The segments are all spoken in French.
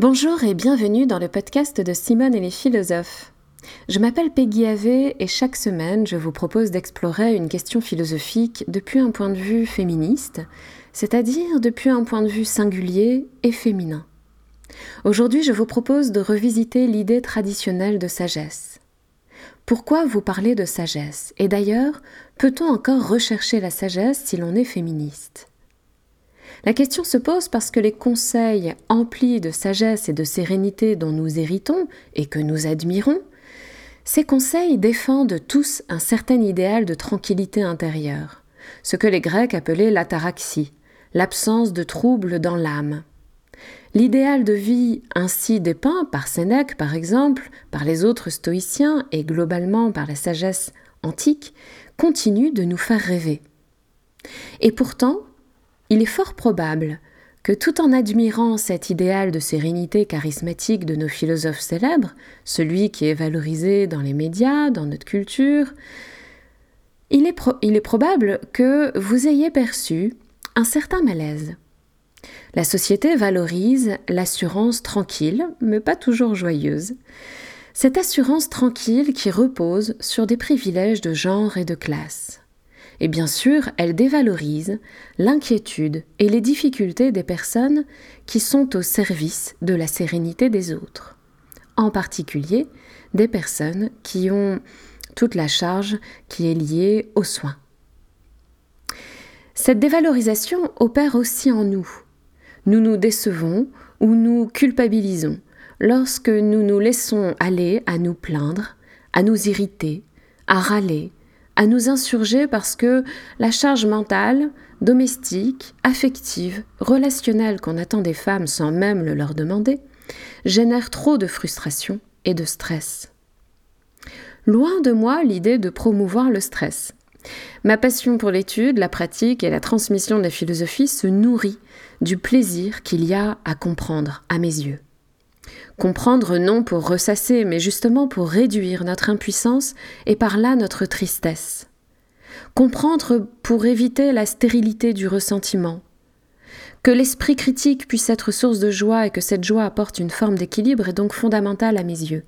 Bonjour et bienvenue dans le podcast de Simone et les philosophes. Je m'appelle Peggy Ave et chaque semaine je vous propose d'explorer une question philosophique depuis un point de vue féministe, c'est-à-dire depuis un point de vue singulier et féminin. Aujourd'hui je vous propose de revisiter l'idée traditionnelle de sagesse. Pourquoi vous parlez de sagesse? Et d'ailleurs, peut-on encore rechercher la sagesse si l'on est féministe? La question se pose parce que les conseils emplis de sagesse et de sérénité dont nous héritons et que nous admirons, ces conseils défendent tous un certain idéal de tranquillité intérieure, ce que les Grecs appelaient l'ataraxie, l'absence de trouble dans l'âme. L'idéal de vie ainsi dépeint par Sénèque par exemple, par les autres stoïciens et globalement par la sagesse antique, continue de nous faire rêver. Et pourtant, il est fort probable que tout en admirant cet idéal de sérénité charismatique de nos philosophes célèbres, celui qui est valorisé dans les médias, dans notre culture, il est, il est probable que vous ayez perçu un certain malaise. La société valorise l'assurance tranquille, mais pas toujours joyeuse. Cette assurance tranquille qui repose sur des privilèges de genre et de classe. Et bien sûr, elle dévalorise l'inquiétude et les difficultés des personnes qui sont au service de la sérénité des autres. En particulier, des personnes qui ont toute la charge qui est liée aux soins. Cette dévalorisation opère aussi en nous. Nous nous décevons ou nous culpabilisons lorsque nous nous laissons aller à nous plaindre, à nous irriter, à râler, à nous insurger parce que la charge mentale, domestique, affective, relationnelle qu'on attend des femmes sans même le leur demander, génère trop de frustration et de stress. Loin de moi l'idée de promouvoir le stress. Ma passion pour l'étude, la pratique et la transmission de la philosophie se nourrit du plaisir qu'il y a à comprendre à mes yeux. Comprendre non pour ressasser, mais justement pour réduire notre impuissance et par là notre tristesse. Comprendre pour éviter la stérilité du ressentiment. Que l'esprit critique puisse être source de joie et que cette joie apporte une forme d'équilibre est donc fondamental à mes yeux.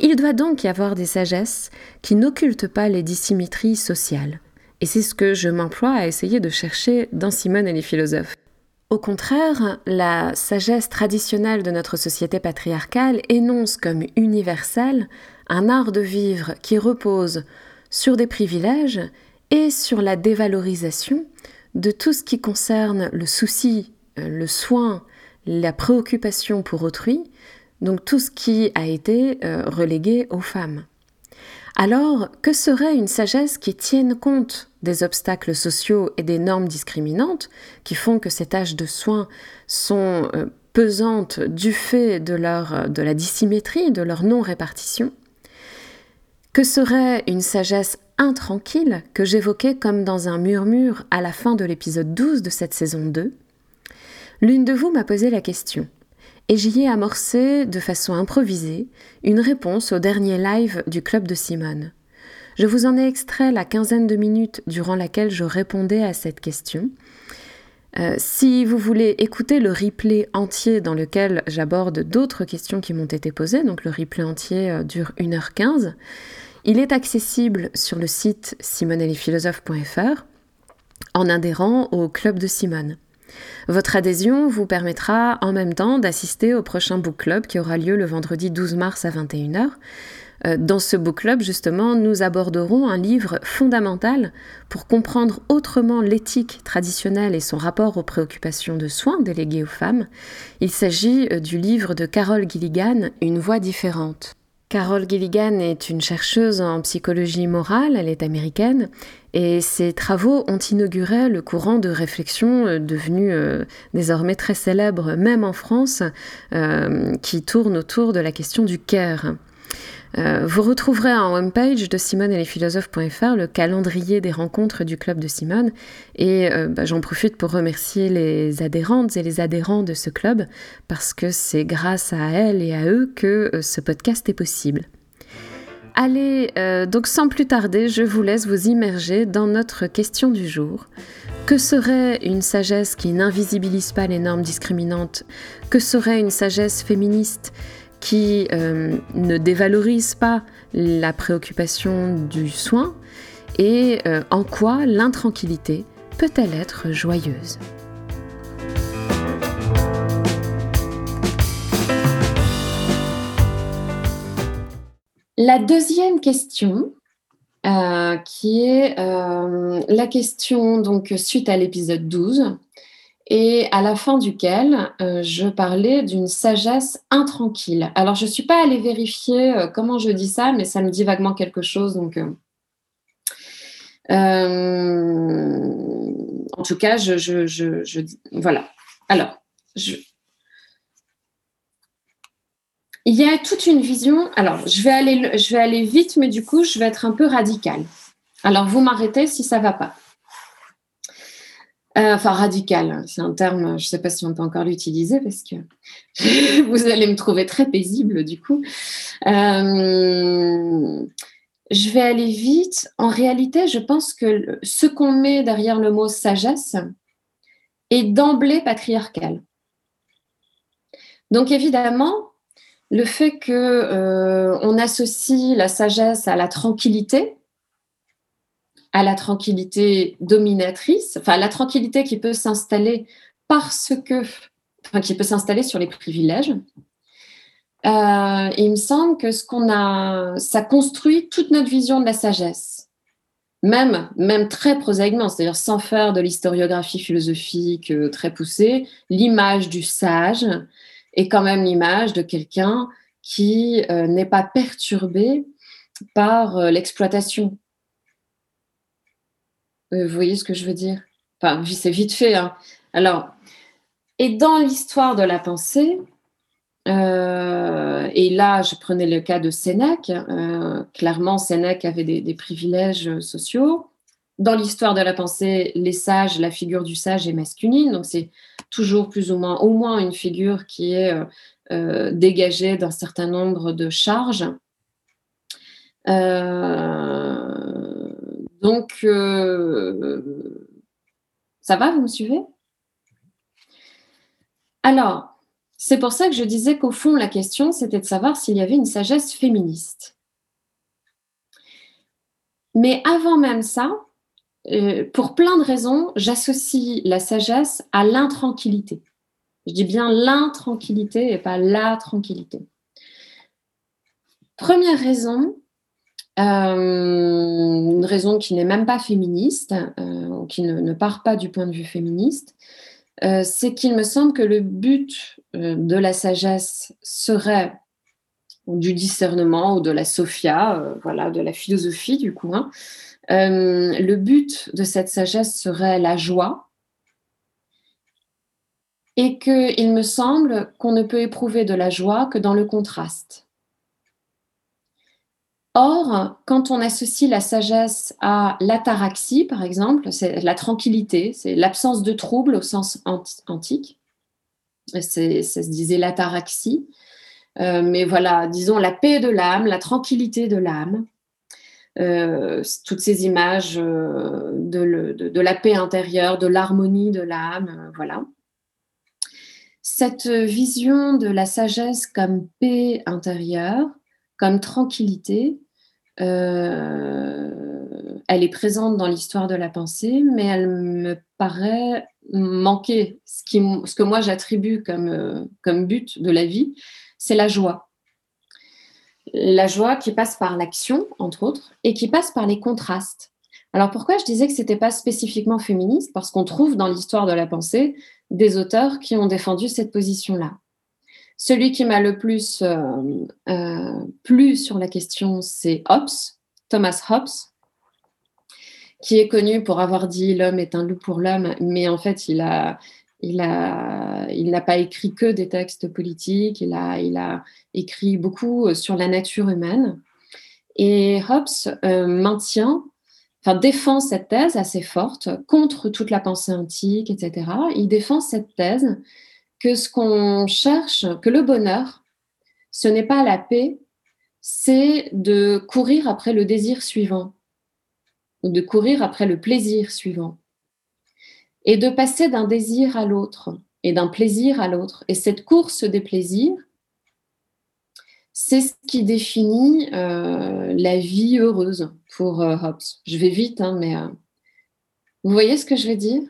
Il doit donc y avoir des sagesses qui n'occultent pas les dissymétries sociales. Et c'est ce que je m'emploie à essayer de chercher dans Simone et les philosophes. Au contraire, la sagesse traditionnelle de notre société patriarcale énonce comme universel un art de vivre qui repose sur des privilèges et sur la dévalorisation de tout ce qui concerne le souci, euh, le soin, la préoccupation pour autrui, donc tout ce qui a été euh, relégué aux femmes. Alors, que serait une sagesse qui tienne compte des obstacles sociaux et des normes discriminantes qui font que ces tâches de soins sont euh, pesantes du fait de, leur, de la dissymétrie, de leur non-répartition? Que serait une sagesse intranquille que j'évoquais comme dans un murmure à la fin de l'épisode 12 de cette saison 2 L'une de vous m'a posé la question et j'y ai amorcé de façon improvisée une réponse au dernier live du club de Simone. Je vous en ai extrait la quinzaine de minutes durant laquelle je répondais à cette question. Euh, si vous voulez écouter le replay entier dans lequel j'aborde d'autres questions qui m'ont été posées, donc le replay entier euh, dure 1h15, il est accessible sur le site simonellephilosophe.fr en adhérant au club de Simone. Votre adhésion vous permettra en même temps d'assister au prochain book club qui aura lieu le vendredi 12 mars à 21h. Euh, dans ce book club, justement, nous aborderons un livre fondamental pour comprendre autrement l'éthique traditionnelle et son rapport aux préoccupations de soins déléguées aux femmes. Il s'agit euh, du livre de Carol Gilligan, Une voix différente. Carol Gilligan est une chercheuse en psychologie morale, elle est américaine, et ses travaux ont inauguré le courant de réflexion euh, devenu euh, désormais très célèbre, même en France, euh, qui tourne autour de la question du care. Euh, vous retrouverez en homepage de Simone et les philosophes.fr le calendrier des rencontres du club de Simone et euh, bah, j'en profite pour remercier les adhérentes et les adhérents de ce club parce que c'est grâce à elles et à eux que euh, ce podcast est possible. Allez, donc sans plus tarder, je vous laisse vous immerger dans notre question du jour. Que serait une sagesse qui n'invisibilise pas les normes discriminantes? Que serait une sagesse féministe? Qui euh, ne dévalorise pas la préoccupation du soin Et euh, en quoi l'intranquillité peut-elle être joyeuse. La deuxième question, euh, qui est la question donc suite à l'épisode 12 et à la fin duquel euh, je parlais d'une sagesse intranquille. Alors je ne suis pas allée vérifier comment je dis ça, mais ça me dit vaguement quelque chose. Donc, en tout cas, je, voilà. Alors, il y a toute une vision. Alors, je vais aller, je vais aller vite, mais du coup, je vais être un peu radicale. Alors, vous m'arrêtez si ça ne va pas. Euh, enfin, radical, c'est un terme, je ne sais pas si on peut encore l'utiliser parce que vous allez me trouver très paisible du coup. Euh, je vais aller vite. En réalité, je pense que ce qu'on met derrière le mot sagesse est d'emblée patriarcal. Donc évidemment, le fait que euh, on associe la sagesse à la tranquillité, à la tranquillité dominatrice, enfin la tranquillité qui peut s'installer parce que, enfin qui peut s'installer sur les privilèges. Euh, il me semble que ce qu'on a, ça construit toute notre vision de la sagesse, même, même très prosaïquement, c'est-à-dire sans faire de l'historiographie philosophique euh, très poussée, l'image du sage, et quand même l'image de quelqu'un qui euh, n'est pas perturbé par l'exploitation. Euh, vous voyez ce que je veux dire? Enfin, c'est vite fait. Hein. Alors, et dans l'histoire de la pensée, et là, je prenais le cas de Sénèque. clairement, Sénèque avait des privilèges sociaux dans l'histoire de la pensée, les sages, la figure du sage est masculine, donc c'est toujours plus ou moins, au moins une figure qui est euh, euh, dégagée d'un certain nombre de charges. Euh, donc, ça va, vous me suivez? Alors, c'est pour ça que je disais qu'au fond, la question, c'était de savoir s'il y avait une sagesse féministe. Mais avant même ça, euh, pour plein de raisons, j'associe la sagesse à l'intranquillité. Je dis bien l'intranquillité et pas la tranquillité. Première raison, euh, une raison qui n'est même pas féministe, euh, qui ne, part pas du point de vue féministe, c'est qu'il me semble que le but de la sagesse serait du discernement ou de la sophia, voilà, de la philosophie du coup, hein, euh, le but de cette sagesse serait la joie et qu'il me semble qu'on ne peut éprouver de la joie que dans le contraste. Or, quand on associe la sagesse à l'ataraxie, par exemple, c'est la tranquillité, c'est l'absence de trouble au sens antique, ça se disait l'ataraxie, euh, mais voilà, disons la paix de l'âme, la tranquillité de l'âme, euh, toutes ces images euh, de, la paix intérieure, de l'harmonie de l'âme, voilà. Cette vision de la sagesse comme paix intérieure, comme tranquillité, elle est présente dans l'histoire de la pensée, mais elle me paraît manquer. Ce, que moi j'attribue comme, comme but de la vie, c'est la joie la joie qui passe par l'action, entre autres, et qui passe par les contrastes. Alors pourquoi je disais que ce n'était pas spécifiquement féministe? Parce qu'on trouve dans l'histoire de la pensée des auteurs qui ont défendu cette position-là. Celui qui m'a le plus euh, euh, plu sur la question, c'est Hobbes, Thomas Hobbes, qui est connu pour avoir dit l'homme est un loup pour l'homme, mais en fait, il n'a pas écrit que des textes politiques, il a, écrit beaucoup euh, sur la nature humaine. Et Hobbes maintient, enfin défend cette thèse assez forte contre toute la pensée antique, etc. Il défend cette thèse ce qu'on cherche, que le bonheur, ce n'est pas la paix, c'est de courir après le désir suivant, ou de courir après le plaisir suivant. et de passer d'un désir à l'autre et d'un plaisir à l'autre. Et cette course des plaisirs, c'est ce qui définit euh, la vie heureuse pour euh, Hobbes. Je vais vite, hein, mais euh, vous voyez ce que je veux dire?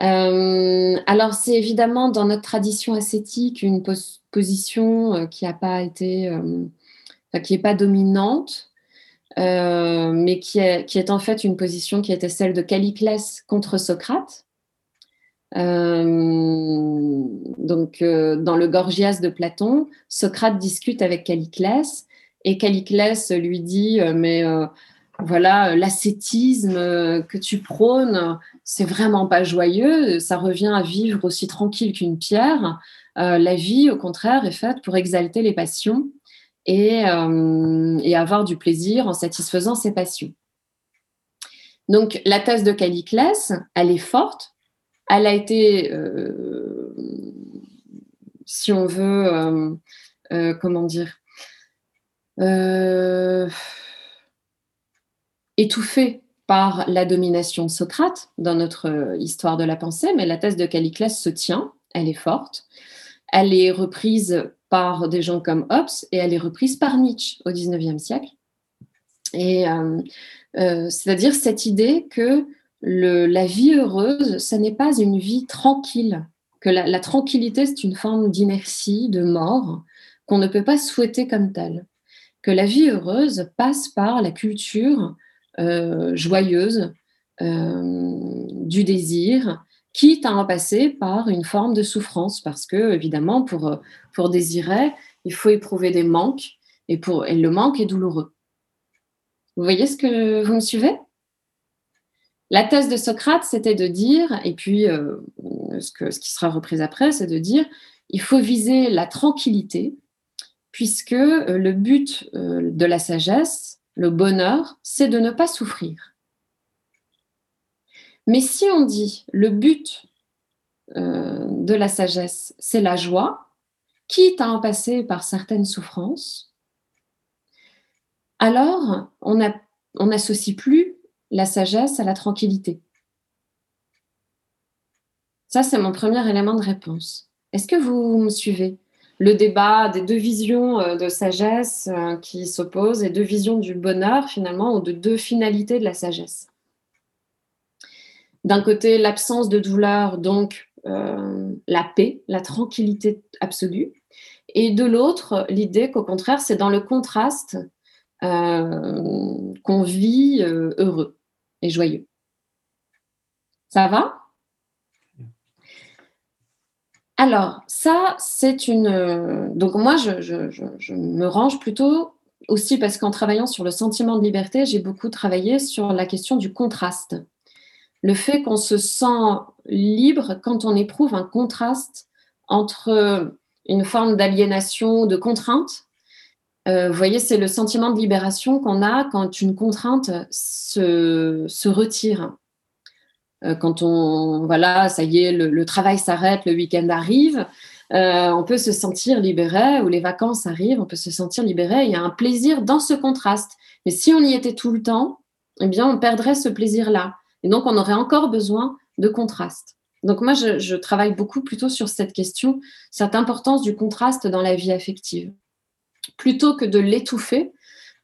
Alors, c'est évidemment dans notre tradition ascétique une position qui n'a pas été, qui n'est pas dominante, mais qui est, qui est, en fait une position qui était celle de Caliclès contre Socrate. Euh, donc, euh, dans le Gorgias de Platon, Socrate discute avec Caliclès et Caliclès lui dit euh, Mais voilà, l'ascétisme que tu prônes, c'est vraiment pas joyeux, ça revient à vivre aussi tranquille qu'une pierre. la vie, au contraire, est faite pour exalter les passions et, avoir du plaisir en satisfaisant ses passions. Donc, la thèse de Caliclès, elle est forte elle a été, euh, si on veut, euh, euh, comment dire, étouffée par la domination Socrate dans notre histoire de la pensée, mais la thèse de Caliclès se tient, elle est forte. Elle est reprise par des gens comme Hobbes et elle est reprise par Nietzsche au XIXe siècle. Et c'est-à-dire cette idée que la vie heureuse, ce n'est pas une vie tranquille, que la, tranquillité, c'est une forme d'inertie, de mort, qu'on ne peut pas souhaiter comme telle. Que la vie heureuse passe par la culture euh, joyeuse euh, du désir, quitte à en passer par une forme de souffrance, parce que, évidemment, pour, pour désirer, il faut éprouver des manques, et, pour, et le manque est douloureux. Vous voyez ce que vous me suivez? La thèse de Socrate, c'était de dire, et puis euh, ce, qui sera repris après, c'est de dire, il faut viser la tranquillité, puisque euh, le but euh, de la sagesse, le bonheur, c'est de ne pas souffrir. Mais si on dit le but de la sagesse, c'est la joie, quitte à en passer par certaines souffrances, alors on n'associe plus la sagesse à la tranquillité Ça, c'est mon premier élément de réponse. Est-ce que vous me suivez? Le débat des deux visions euh, de sagesse euh, qui s'opposent et deux visions du bonheur, finalement, ou de deux finalités de la sagesse. D'un côté, l'absence de douleur, donc euh, la paix, la tranquillité absolue. Et de l'autre, l'idée qu'au contraire, c'est dans le contraste qu'on vit heureux et joyeux. Ça va? Alors, ça, c'est une... Donc moi, je, me range plutôt aussi parce qu'en travaillant sur le sentiment de liberté, j'ai beaucoup travaillé sur la question du contraste. Le fait qu'on se sent libre quand on éprouve un contraste entre une forme d'aliénation, de contrainte, euh, vous voyez, c'est le sentiment de libération qu'on a quand une contrainte se, retire. Euh, quand on, voilà, ça y est, le, travail s'arrête, le week-end arrive, euh, on peut se sentir libéré, ou les vacances arrivent, on peut se sentir libéré. Il y a un plaisir dans ce contraste. Mais si on y était tout le temps, eh bien, on perdrait ce plaisir-là. Et donc, on aurait encore besoin de contraste. Donc, moi, je travaille beaucoup plutôt sur cette question, cette importance du contraste dans la vie affective plutôt que de l'étouffer,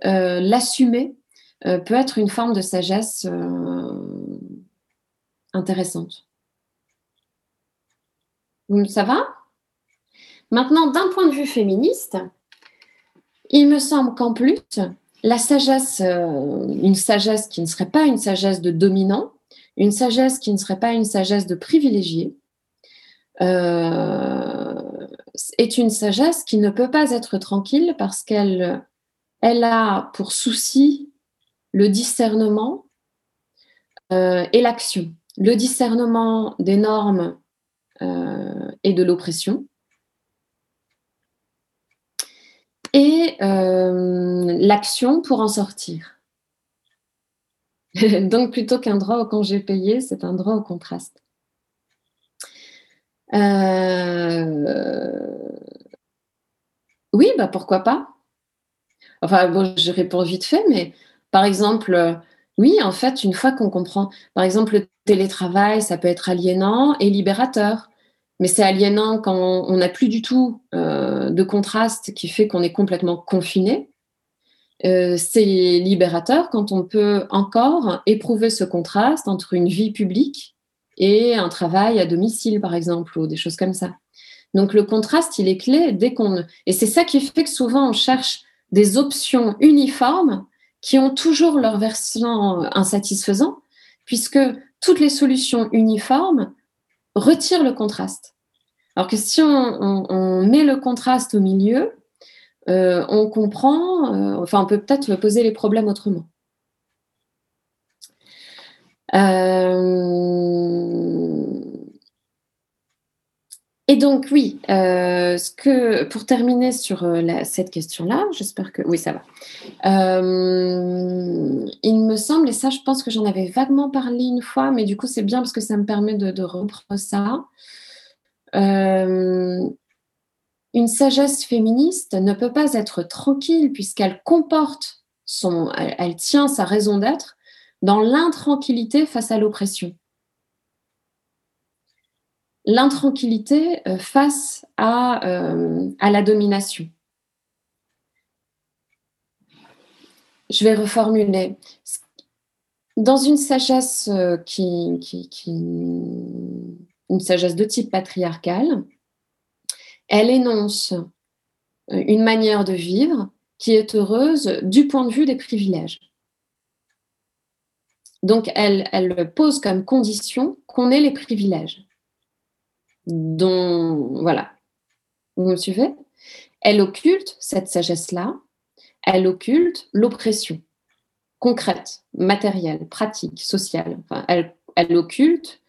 euh, l'assumer peut être une forme de sagesse intéressante. Ça va? Maintenant, d'un point de vue féministe, il me semble qu'en plus, la sagesse, une sagesse qui ne serait pas une sagesse de dominant, une sagesse qui ne serait pas une sagesse de privilégié, est une sagesse qui ne peut pas être tranquille parce qu'elle elle a pour souci le discernement euh, et l'action. Le discernement des normes euh, et de l'oppression. Et euh, l'action pour en sortir. Donc plutôt qu'un droit au congé payé, c'est un droit au contraste. Euh, oui, bah pourquoi pas Enfin, bon, je réponds vite fait, mais par exemple, Oui, en fait, une fois qu'on comprend, par exemple, le télétravail, ça peut être aliénant et libérateur. Mais c'est aliénant quand on n'a plus du tout euh, de contraste qui fait qu'on est complètement confiné. Euh, c'est libérateur quand on peut encore éprouver ce contraste entre une vie publique et un travail à domicile, par exemple, ou des choses comme ça. Donc le contraste, il est clé dès qu'on... Et c'est ça qui fait que souvent on cherche des options uniformes qui ont toujours leur version insatisfaisant, puisque toutes les solutions uniformes retirent le contraste. Alors que si on, met le contraste au milieu, euh, on comprend, euh, enfin on peut peut-être poser les problèmes autrement. Euh, et donc, oui, euh, pour terminer sur euh, cette question-là, j'espère que oui, ça va. Euh, il me semble, et ça, je pense que j'en avais vaguement parlé une fois, mais du coup, c'est bien parce que ça me permet de, reprendre ça. une sagesse féministe ne peut pas être tranquille puisqu'elle comporte son, elle tient sa raison d'être dans l'intranquillité face à l'oppression l'intranquillité euh, face euh, à, la domination. Je vais reformuler. Dans une sagesse euh, une sagesse de type patriarcal, elle énonce une manière de vivre qui est heureuse du point de vue des privilèges. Donc, elle pose comme condition qu'on ait les privilèges dont, voilà, vous me suivez Elle occulte cette sagesse-là, elle occulte l'oppression concrète, matérielle, pratique, sociale. elle, elle occulte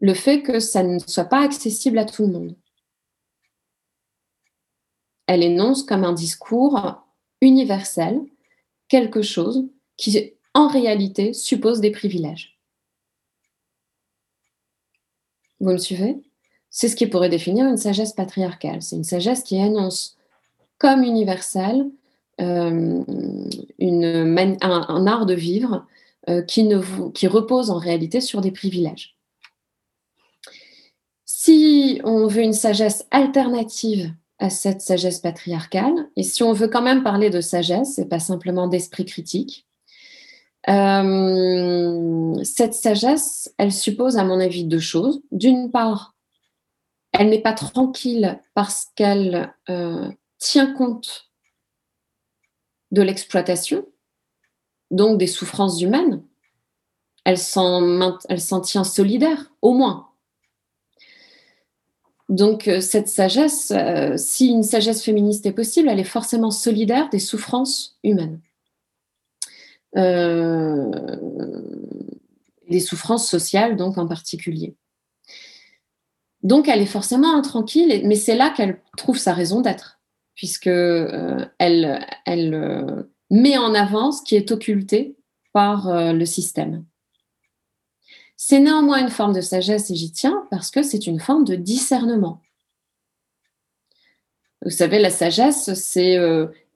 le fait que ça ne soit pas accessible à tout le monde. Elle énonce comme un discours universel quelque chose qui, en réalité, suppose des privilèges. Vous me suivez? C'est ce qui pourrait définir une sagesse patriarcale. C'est une sagesse qui annonce comme universelle euh, un, art de vivre euh, qui, qui repose en réalité sur des privilèges. Si on veut une sagesse alternative à cette sagesse patriarcale, et si on veut quand même parler de sagesse et pas simplement d'esprit critique, euh, cette sagesse, elle suppose, à mon avis, deux choses. D'une part, elle n'est pas tranquille parce qu'elle euh, tient compte de l'exploitation, donc des souffrances humaines. Elle s'en tient solidaire, au moins. Donc euh, cette sagesse, euh, si une sagesse féministe est possible, elle est forcément solidaire des souffrances humaines. des souffrances sociales, donc en particulier. Donc, elle est forcément intranquille, mais c'est là qu'elle trouve sa raison d'être, puisque euh, elle, euh, met en avant ce qui est occulté par euh, le système. C'est néanmoins une forme de sagesse, et j'y tiens, parce que c'est une forme de discernement. Vous savez, la sagesse, c'est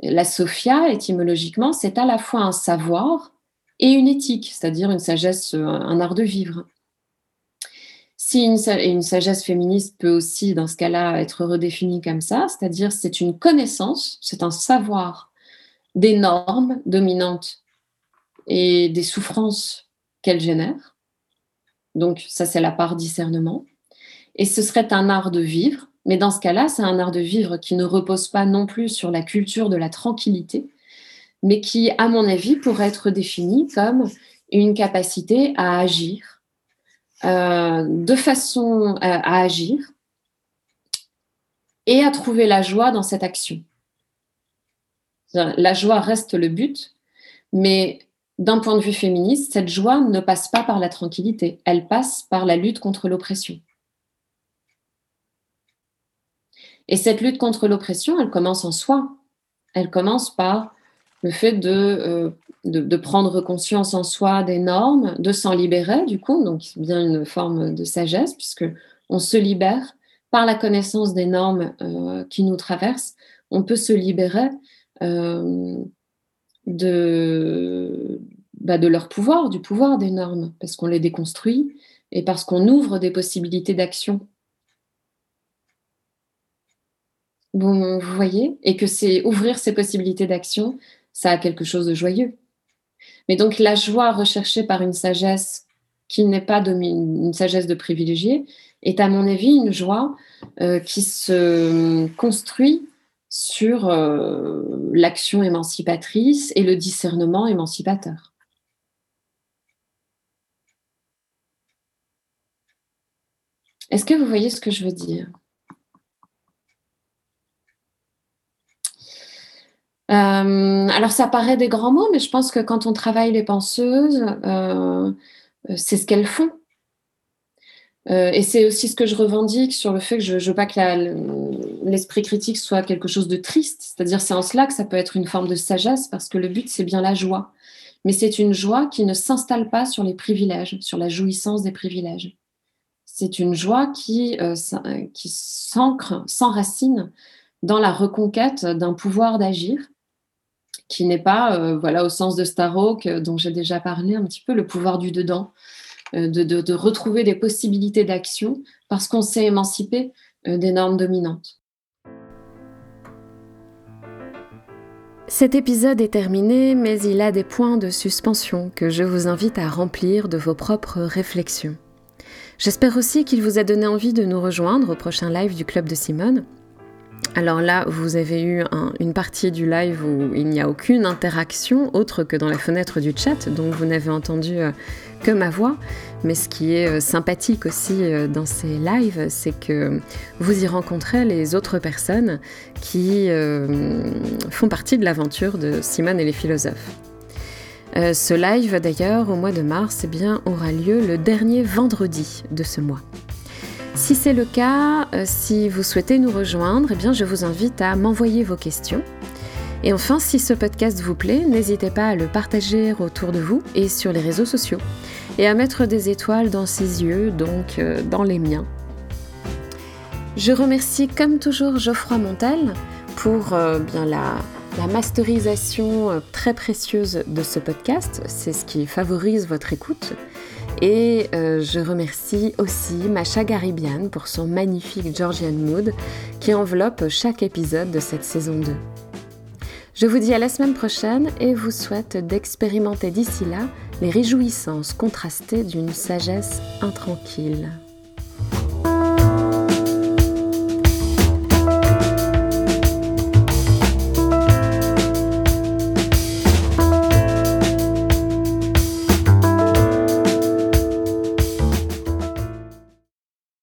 la sophia, étymologiquement, c'est à la fois un savoir et une éthique, c'est-à-dire une sagesse, un art de vivre. Si une, sagesse féministe peut aussi, dans ce cas-là, être redéfinie comme ça, c'est-à-dire c'est une connaissance, c'est un savoir des normes dominantes et des souffrances qu'elles génèrent. Donc ça, c'est la part discernement. Et ce serait un art de vivre, mais dans ce cas-là, c'est un art de vivre qui ne repose pas non plus sur la culture de la tranquillité, mais qui, à mon avis, pourrait être défini comme une capacité à agir euh, de façon euh, à agir et à trouver la joie dans cette action. La joie reste le but, mais d'un point de vue féministe, cette joie ne passe pas par la tranquillité, elle passe par la lutte contre l'oppression. Et cette lutte contre l'oppression, elle commence en soi. Elle commence par le fait de euh, de, prendre conscience en soi des normes, de s'en libérer du coup, donc c'est bien une forme de sagesse puisque on se libère par la connaissance des normes euh, qui nous traversent, on peut se libérer euh, de, bah, de leur pouvoir, du pouvoir des normes, parce qu'on les déconstruit et parce qu'on ouvre des possibilités d'action. Vous voyez Et que c'est ouvrir ces possibilités d'action, ça a quelque chose de joyeux. Mais donc la joie recherchée par une sagesse qui n'est pas une sagesse de privilégié est à mon avis une joie euh, qui se construit sur euh, l'action émancipatrice et le discernement émancipateur. Est-ce que vous voyez ce que je veux dire? Euh, alors ça paraît des grands mots, mais je pense que quand on travaille les penseuses, euh, c'est ce qu'elles font. Euh, et c'est aussi ce que je revendique sur le fait que je ne veux pas que l'esprit critique soit quelque chose de triste. C'est-à-dire c'est en cela que ça peut être une forme de sagesse, parce que le but, c'est bien la joie. Mais c'est une joie qui ne s'installe pas sur les privilèges, sur la jouissance des privilèges. C'est une joie qui, euh, qui s'ancre, s'enracine dans la reconquête d'un pouvoir d'agir qui n'est pas, euh, voilà, au sens de Starhawk, dont j'ai déjà parlé un petit peu, le pouvoir du dedans, euh, de, retrouver des possibilités d'action parce qu'on s'est émancipé des normes dominantes. Cet épisode est terminé, mais il a des points de suspension que je vous invite à remplir de vos propres réflexions. J'espère aussi qu'il vous a donné envie de nous rejoindre au prochain live du Club de Simone. Alors là, vous avez eu une partie du live où il n'y a aucune interaction autre que dans la fenêtre du chat, donc vous n'avez entendu euh, que ma voix. Mais ce qui est euh, sympathique aussi euh, dans ces lives, c'est que vous y rencontrez les autres personnes qui font partie de l'aventure de Simone et les philosophes. Ce live d'ailleurs au mois de mars eh bien, aura lieu le dernier vendredi de ce mois. Si c'est le cas, euh, si vous souhaitez nous rejoindre, eh bien, je vous invite à m'envoyer vos questions. Et enfin, si ce podcast vous plaît, n'hésitez pas à le partager autour de vous et sur les réseaux sociaux. Et à mettre des étoiles dans ses yeux, donc euh, dans les miens. Je remercie comme toujours Geoffroy Montel pour bien la, masterisation euh, très précieuse de ce podcast. C'est ce qui favorise votre écoute. Et euh, je remercie aussi Macha Garibian pour son magnifique Georgian Mood qui enveloppe chaque épisode de cette saison 2. Je vous dis à la semaine prochaine et vous souhaite d'expérimenter d'ici là les réjouissances contrastées d'une sagesse intranquille.